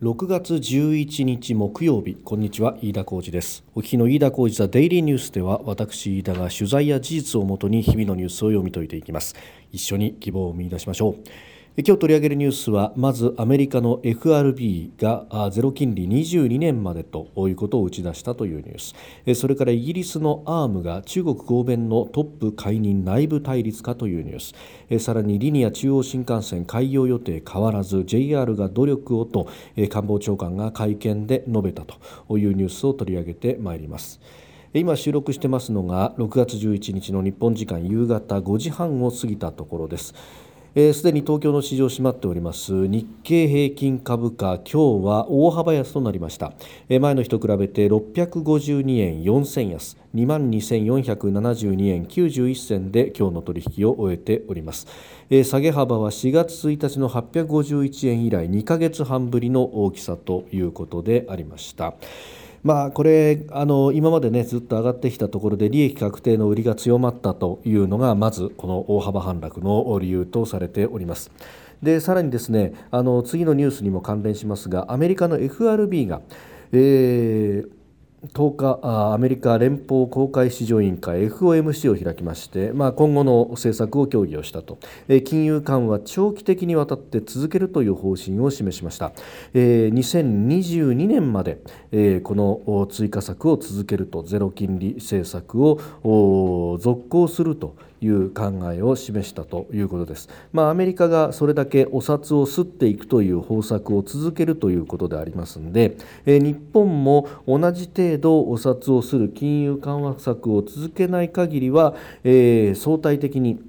6月11日木曜日。こんにちは飯田浩二です。お聞きの飯田浩二ザデイリーニュースでは私飯田が取材や事実をもとに日々のニュースを読み解いていきます。一緒に希望を見出しましょう。今日取り上げるニュースはまずアメリカの FRB がゼロ金利22年までということを打ち出したというニュース。それからイギリスのアームが中国合弁のトップ解任内部対立かというニュース。さらにリニア中央新幹線開業予定変わらず JR が努力をと官房長官が会見で述べたというニュースを取り上げてまいります。今収録してますのが6月11日の日本時間夕方5時半を過ぎたところです。す、で、に東京の市場閉まっております。日経平均株価今日は大幅安となりました、えー、前の日と比べて652円4銭安。2万2472円91銭で今日の取引を終えております、えー、下げ幅は4月1日の851円以来2ヶ月半ぶりの大きさということでありました。まあ、これあの今まで、ね、ずっと上がってきたところで利益確定の売りが強まったというのがまずこの大幅反落の理由とされております。でさらにですねあの次のニュースにも関連しますがアメリカの FRB が、えー10日アメリカ連邦公開市場委員会 FOMC を開きまして、まあ、今後の政策を協議をしたと、金融緩和長期的にわたって続けるという方針を示しました、2022年まで、この追加策を続けるとゼロ金利政策を続行するという考えを示したということです。まあ、アメリカがそれだけお札を吸っていくという方策を続けるということでありますので、え日本も同じ程度お札をする金融緩和策を続けない限りは、えー、相対的に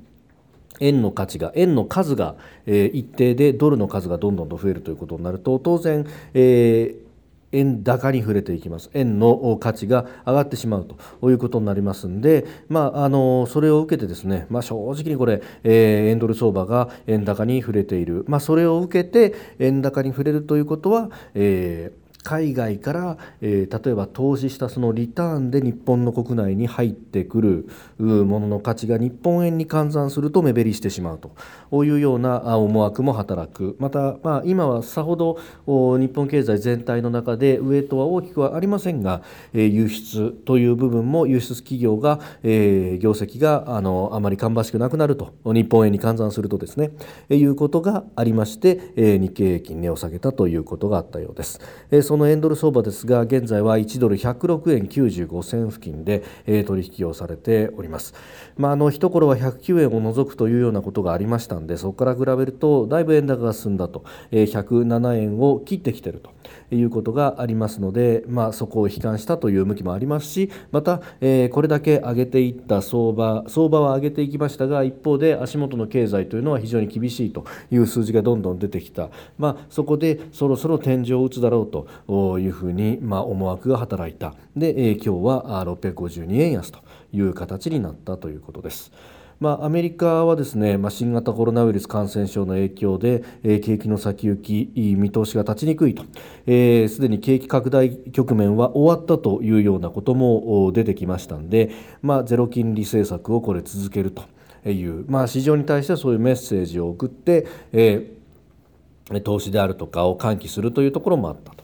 円の価値が円の数が、え、一定でドルの数がどんどんと増えるということになると当然、えー円高に触れていきます。円の価値が上がってしまうということになりますんで、まあ、あのそれを受けてですね、まあ、正直にこれ、えー、円ドル相場が円高に触れている、まあ、それを受けて円高に触れるということは、えー海外から、えー、例えば投資したそのリターンで日本の国内に入ってくるものの価値が日本円に換算すると目減りしてしまうと。いうような思惑も働く。また、まあ、今はさほど日本経済全体の中でウエイトは大きくはありませんが、えー、輸出という部分も輸出企業が、えー、業績があのあまり芳しくなくなると日本円に換算するとですね、え、いうことがありまして、えー、日経平均値を下げたということがあったようです。えーその円ドル相場ですが現在は1ドル106円95銭付近で、取引をされております。まあ、あの一頃は109円を除くというようなことがありましたのでそこから比べるとだいぶ円高が進んだと、えー、107円を切ってきているということがありますので、まあ、そこを悲観したという向きもありますしまた、えー、これだけ上げていった相場相場は上げていきましたが一方で足元の経済というのは非常に厳しいという数字がどんどん出てきた、まあ、そこでそろそろ天井を打つだろうというふうに、まあ、思惑が働いたで、えー、今日は652円安という形になったということです。まあ、アメリカはですね、まあ、新型コロナウイルス感染症の影響で、えー、景気の先行き見通しが立ちにくいと。すで、えー、に景気拡大局面は終わったというようなことも出てきましたので、まあ、ゼロ金利政策をこれ続けるという、まあ、市場に対してはそういうメッセージを送って、えー、投資であるとかを喚起するというところもあったと。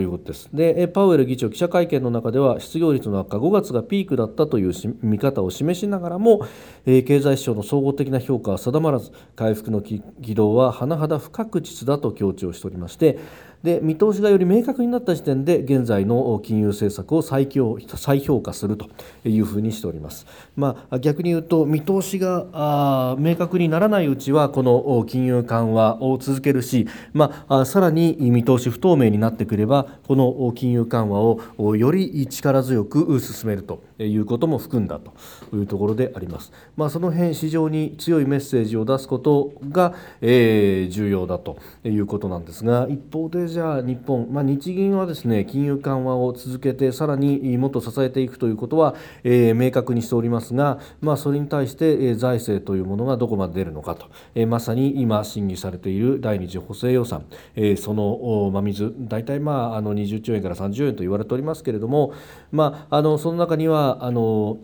いうことです。で、パウエル議長、記者会見の中では、失業率の悪化、5月がピークだったという見方を示しながらも、経済指標の総合的な評価は定まらず、回復の軌道は甚だ不確実だと強調しておりまして、で見通しがより明確になった時点で現在の金融政策を再強再評価するというふうにしております。まあ、逆に言うと見通しが明確にならないうちはこの金融緩和を続けるし、まあ、さらに見通し不透明になってくればこの金融緩和をより力強く進めるということも含んだというところであります。まあ、その辺市場に強いメッセージを出すことが、えー、重要だということなんですが一方でじゃあ日本、まあ、日銀はですね金融緩和を続けてさらにもっと支えていくということは、えー、明確にしておりますが、まあ、それに対して、えー、財政というものがどこまで出るのかと、えー、まさに今審議されている第二次補正予算、えー、その真水大体まああの20兆円から30兆円と言われておりますけれども、まあ、あのその中にはあの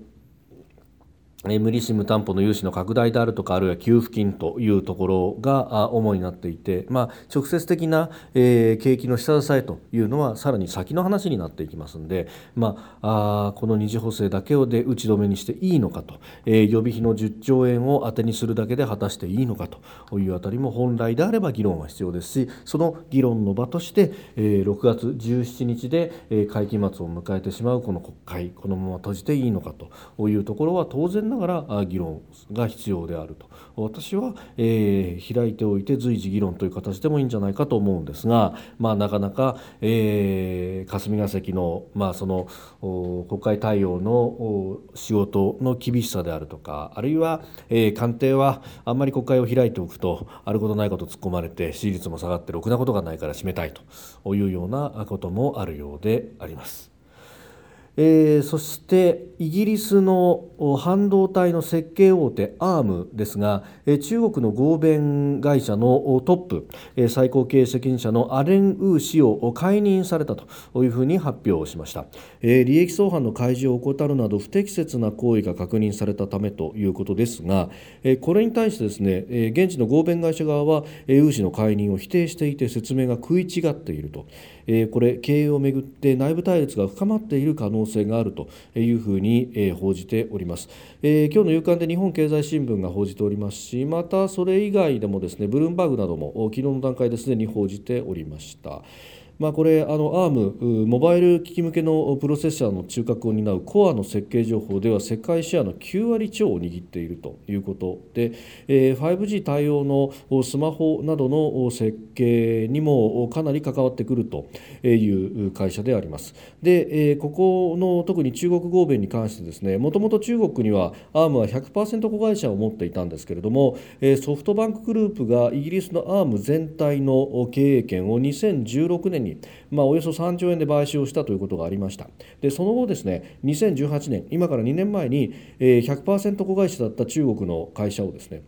無利子無担保の融資の拡大であるとかあるいは給付金というところが主になっていて、まあ、直接的な、景気の下支えというのはさらに先の話になっていきますので、まあ、この二次補正だけをで打ち止めにしていいのかと、予備費の10兆円を当てにするだけで果たしていいのかというあたりも本来であれば議論は必要ですしその議論の場として、え、6月17日で、会期末を迎えてしまうこの国会このまま閉じていいのかというところは当然ながら議論が必要であると私は、えー、開いておいて随時議論という形でもいいんじゃないかと思うんですが、まあ、なかなか、えー、霞が関の,、まあその国会対応の仕事の厳しさであるとかあるいは、えー、官邸はあんまり国会を開いておくとあることないこと突っ込まれて支持率も下がってろくなことがないから閉めたいというようなこともあるようであります。えー、そしてイギリスの半導体の設計大手アームですが、えー、中国の合弁会社のトップ、えー、最高経営責任者のアレン・ウー氏を解任されたというふうに発表しました、え、利益相反の開示を怠るなど不適切な行為が確認されたためということですが、え、これに対してですね、え、現地の合弁会社側は、えー、ウー氏の解任を否定していて説明が食い違っていると、え、これ経営をめぐって内部対立が深まっている可能能性があるというふうに、えー、報じております、えー、今日の夕刊で日本経済新聞が報じておりますしまたそれ以外でもですねブルームバーグなども昨日の段階ですでに報じておりました。まあ、これあの ARM モバイル機器向けのプロセッサーの中核を担うコアの設計情報では世界シェアの9割超を握っているということで、えー、5G 対応のスマホなどの設計にもかなり関わってくるという会社であります。で、えー、ここの特に中国合弁に関してですねもともと中国には ARM は100%子会社を持っていたんですけれども、えー、ソフトバンクグループがイギリスの ARM 全体の経営権を2016年にまあ、およそ3兆円で買収をしたということがありましたでその後ですね2018年今から2年前に100%子会社だった中国の会社をですね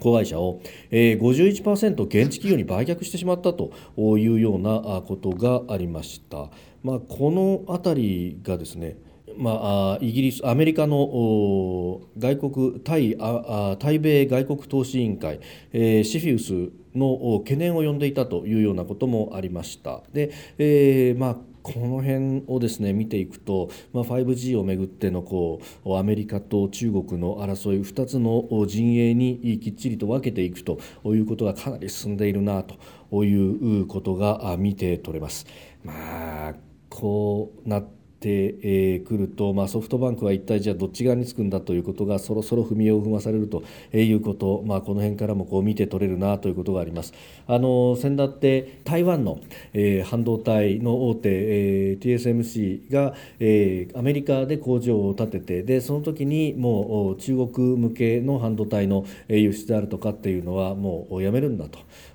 子会社を51%現地企業に売却してしまったというようなことがありました。まあ、この辺りがですねまあ、イギリスアメリカの外国対あ対米外国投資委員会、え、シフィウスの懸念を呼んでいたというようなこともありました。で、えーまあこの辺をですね見ていくと、まあ、5G をめぐってのこうアメリカと中国の争い2つの陣営にきっちりと分けていくということがかなり進んでいるなということが見て取れます。まあこうなってくると、まあ、ソフトバンクは一体じゃあどっち側につくんだということがそろそろ踏み絵を踏まされるということ、まあ、この辺からもこう見て取れるなということがあります。あの先だって台湾の、えー、半導体の大手、えー、TSMC が、えー、アメリカで工場を建ててでその時にもう中国向けの半導体の輸出であるとかっていうのはもうやめるんだ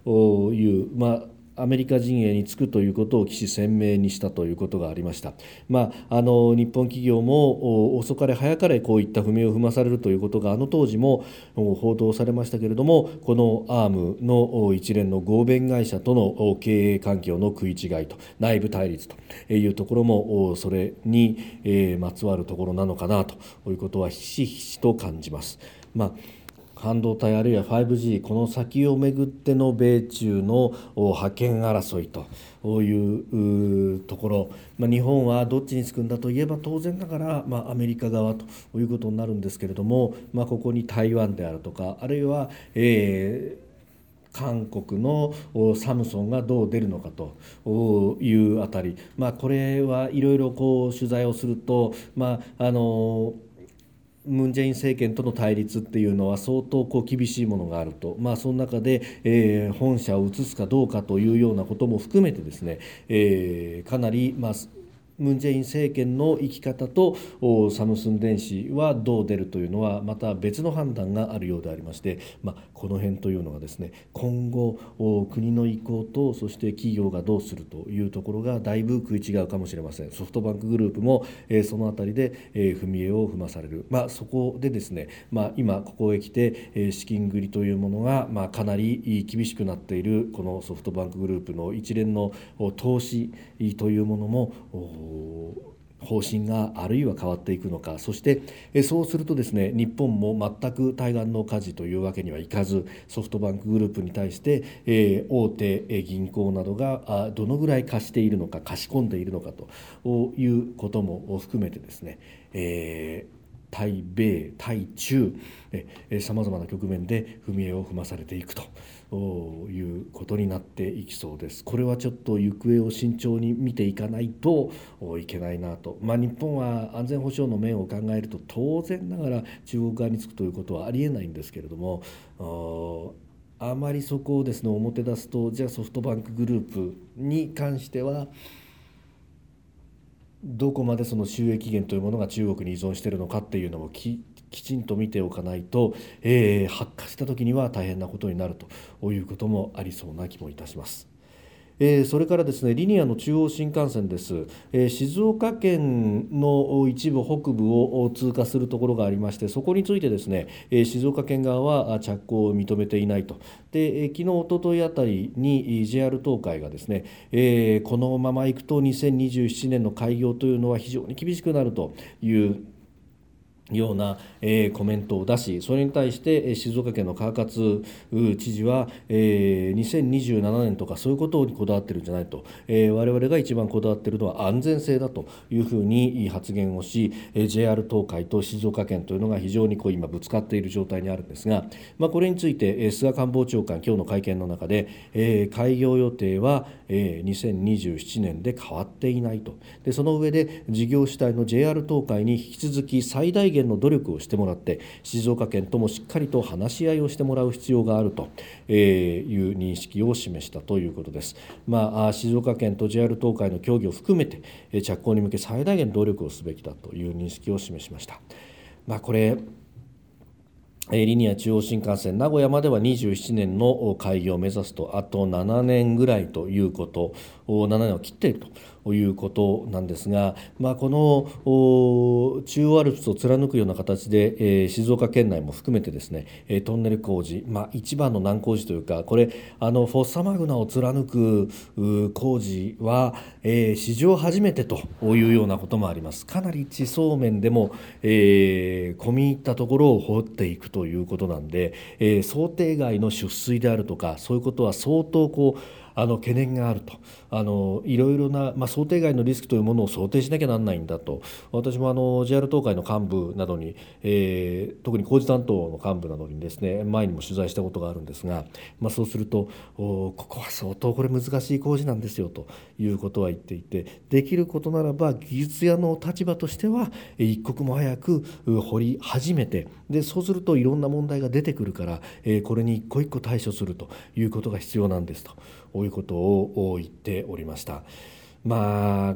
という、まあアメリカ陣営につくということを岸鮮明にしたということがありました、まあ、あの日本企業も遅かれ早かれこういった踏みを踏まされるということがあの当時も報道されましたけれどもこのアームの一連の合弁会社との経営環境の食い違いと内部対立というところもそれにまつわるところなのかなということはひしひしと感じます。まあ半導体あるいは 5G この先をめぐっての米中の覇権争いというところ、まあ、日本はどっちにつくんだといえば当然ながら、まあ、アメリカ側ということになるんですけれども、まあ、ここに台湾であるとかあるいは、えー韓国のサムソンがどう出るのかというあたり、まあ、これはいろいろ取材をすると、まああのムン・ジェイン政権との対立っていうのは相当こう厳しいものがあると、まあ、その中で、えー、本社を移すかどうかというようなことも含めてですね、えー、かなり、まあ、ムン・ジェイン政権の生き方とサムスン電子はどう出るというのはまた別の判断があるようでありまして、まあ、この辺というのがですね今後国の意向とそして企業がどうするというところがだいぶ食い違うかもしれません。ソフトバンクグループも、え、その辺りで、え、踏み絵を踏まされる、まあ、そこでですね、まあ、今ここへ来て、え、資金繰りというものが、まあ、かなり厳しくなっているこのソフトバンクグループの一連の投資というものも方針があるいは変わっていくのか。そしてそうするとですね日本も全く対岸の火事というわけにはいかずソフトバンクグループに対して、え大手銀行などがどのぐらい貸しているのか貸し込んでいるのかということも含めてですね、えー対米対中さまざまな局面で踏み絵を踏まされていくと。いうことになっていきそうです。これはちょっと行方を慎重に見ていかないといけないなと、まあ、日本は安全保障の面を考えると当然ながら中国側につくということはありえないんですけれどもあまりそこをですね表出すとじゃあソフトバンクグループに関してはどこまでその収益源というものが中国に依存しているのかっていうのもききちんと見ておかないと、えー、発火した時には大変なことになるということもありそうな気もいたします。えそれからですねリニアの中央新幹線です、え静岡県の一部北部を通過するところがありましてそこについてですね、え静岡県側は着工を認めていないとで、え昨日おとといあたりに JR 東海がですね、えこのままいくと2027年の開業というのは非常に厳しくなるというような、えー、コメントを出しそれに対して静岡県の川勝知事は、えー、2027年とかそういうことにこだわってるんじゃないと、えー、我々が一番こだわってるのは安全性だというふうに発言をし、えー、JR 東海と静岡県というのが非常にこう今ぶつかっている状態にあるんですが、まあ、これについて、えー、菅官房長官今日の会見の中で、えー、開業予定は、えー、2027年で変わっていないと。でその上で事業主体の JR 東海に引き続き最大限の努力をしてもらって静岡県ともしっかりと話し合いをしてもらう必要があるという認識を示したということです。まあ、静岡県と JR 東海の協議を含めて着工に向け最大限努力をすべきだという認識を示しました。まあ、これリニア中央新幹線名古屋までは27年の開業を目指すとあと7年ぐらいということ7年を切っているとということなんですが、まあ、この中央アルプスを貫くような形で、えー、静岡県内も含めてですねトンネル工事、まあ、一番の難工事というかこれあのフォッサマグナを貫く工事は、えー、史上初めてというようなこともあります。かなり地層面でも、えー、込み入ったところを掘っていくということなんで、えー、想定外の出水であるとかそういうことは相当こうあの懸念があるとあのいろいろな、まあ、想定外のリスクというものを想定しなきゃなんないんだと私もあの JR 東海の幹部などに、えー、特に工事担当の幹部などにですね前にも取材したことがあるんですが、まあ、そうするとここは相当これ難しい工事なんですよということは言っていてできることならば技術屋の立場としては一刻も早く掘り始めてでそうするといろんな問題が出てくるから、えー、これに一個一個対処するということが必要なんですと。いうことを言っておりました。まあ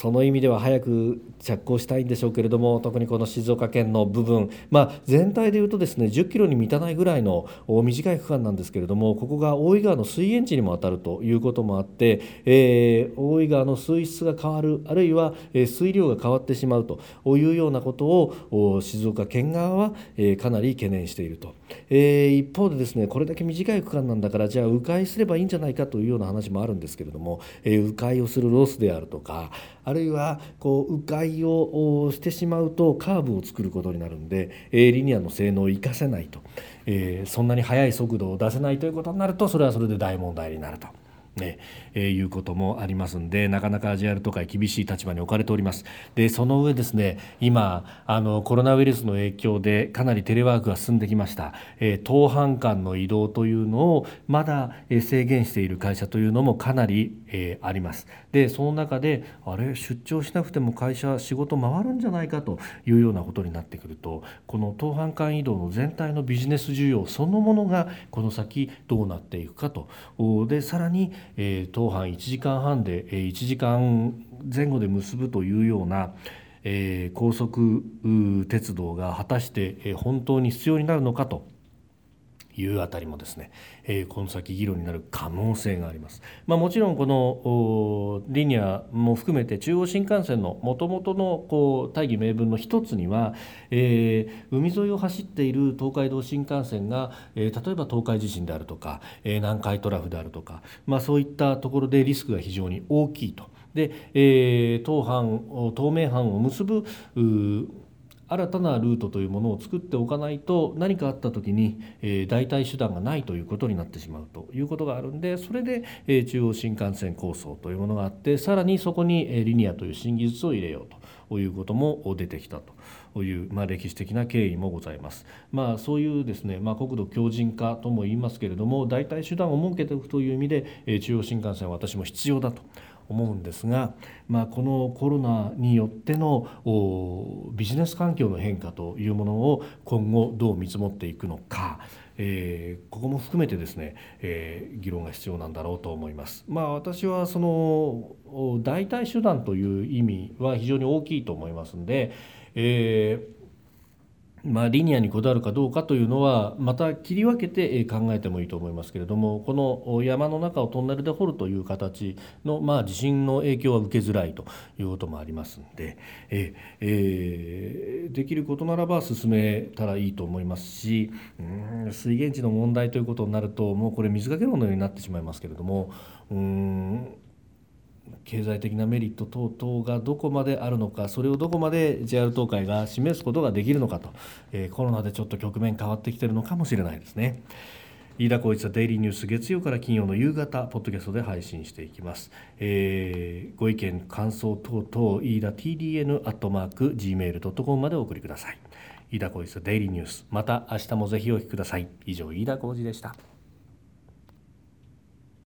その意味では早く着工したいんでしょうけれども特にこの静岡県の部分、まあ、全体でいうとですね10キロに満たないぐらいの短い区間なんですけれどもここが大井川の水源地にも当たるということもあって、えー、大井川の水質が変わるあるいは、水量が変わってしまうというようなことを静岡県側は、かなり懸念していると、えー、一方でですねこれだけ短い区間なんだからじゃあ迂回すればいいんじゃないかというような話もあるんですけれども、えー、迂回をするロスであるとかあるいはこう迂回をしてしまうとカーブを作ることになるんで、えリニアの性能を生かせないと、えそんなに速い速度を出せないということになるとそれはそれで大問題になると。ねえー、いうこともありますんでなかなか JR とか厳しい立場に置かれております。でその上ですね今あのコロナウイルスの影響でかなりテレワークが進んできました、えー、当半間の移動というのをまだ制限している会社というのもかなり、えー、あります。でその中であれ出張しなくても会社仕事回るんじゃないかというようなことになってくるとこの当半間移動の全体のビジネス需要そのものがこの先どうなっていくかと。でさらにえー、当班1時間半で、え、1時間前後で結ぶというような、え、高速鉄道が果たして、え、本当に必要になるのかと。いうあたりもですね、えー、この先議論になる可能性があります。まあ、もちろんこのリニアも含めて中央新幹線のもともとのこう大義名分の一つには、えー、海沿いを走っている東海道新幹線が、えー、例えば東海地震であるとか、えー、南海トラフであるとか、まあ、そういったところでリスクが非常に大きいと。で、えー、当藩東名阪を結ぶ新たなルートというものを作っておかないと何かあった時に、代替手段がないということになってしまうということがあるんでそれで、中央新幹線構想というものがあってさらにそこに、リニアという新技術を入れようということも出てきたという、まあ、歴史的な経緯もございます。まあ、そういうですね、まあ、国土強靭化とも言いますけれども代替手段を設けておくという意味で、中央新幹線は私も必要だと。思うんですが、まあ、このコロナによってのビジネス環境の変化というものを今後どう見積もっていくのか、えー、ここも含めてですね、えー、議論が必要なんだろうと思います。まあ、私はその代替手段という意味は非常に大きいと思いますんで、えーまあ、リニアにこだわるかどうかというのはまた切り分けて考えてもいいと思いますけれどもこの山の中をトンネルで掘るという形の、まあ、地震の影響は受けづらいということもありますので、ええー、できることならば進めたらいいと思いますしうん水源地の問題ということになるともうこれ水かけ論のようになってしまいますけれどもうん経済的なメリット等々がどこまであるのかそれをどこまで JR 東海が示すことができるのかと、えー、コロナでちょっと局面変わってきてるのかもしれないですね。飯田浩一はデイリーニュース月曜から金曜の夕方ポッドキャストで配信していきます、えー、ご意見感想等々飯田 TDN アットマーク Gmail.com までお送りください。飯田浩一はデイリーニュースまた明日もぜひお聞きください。以上飯田浩二でした。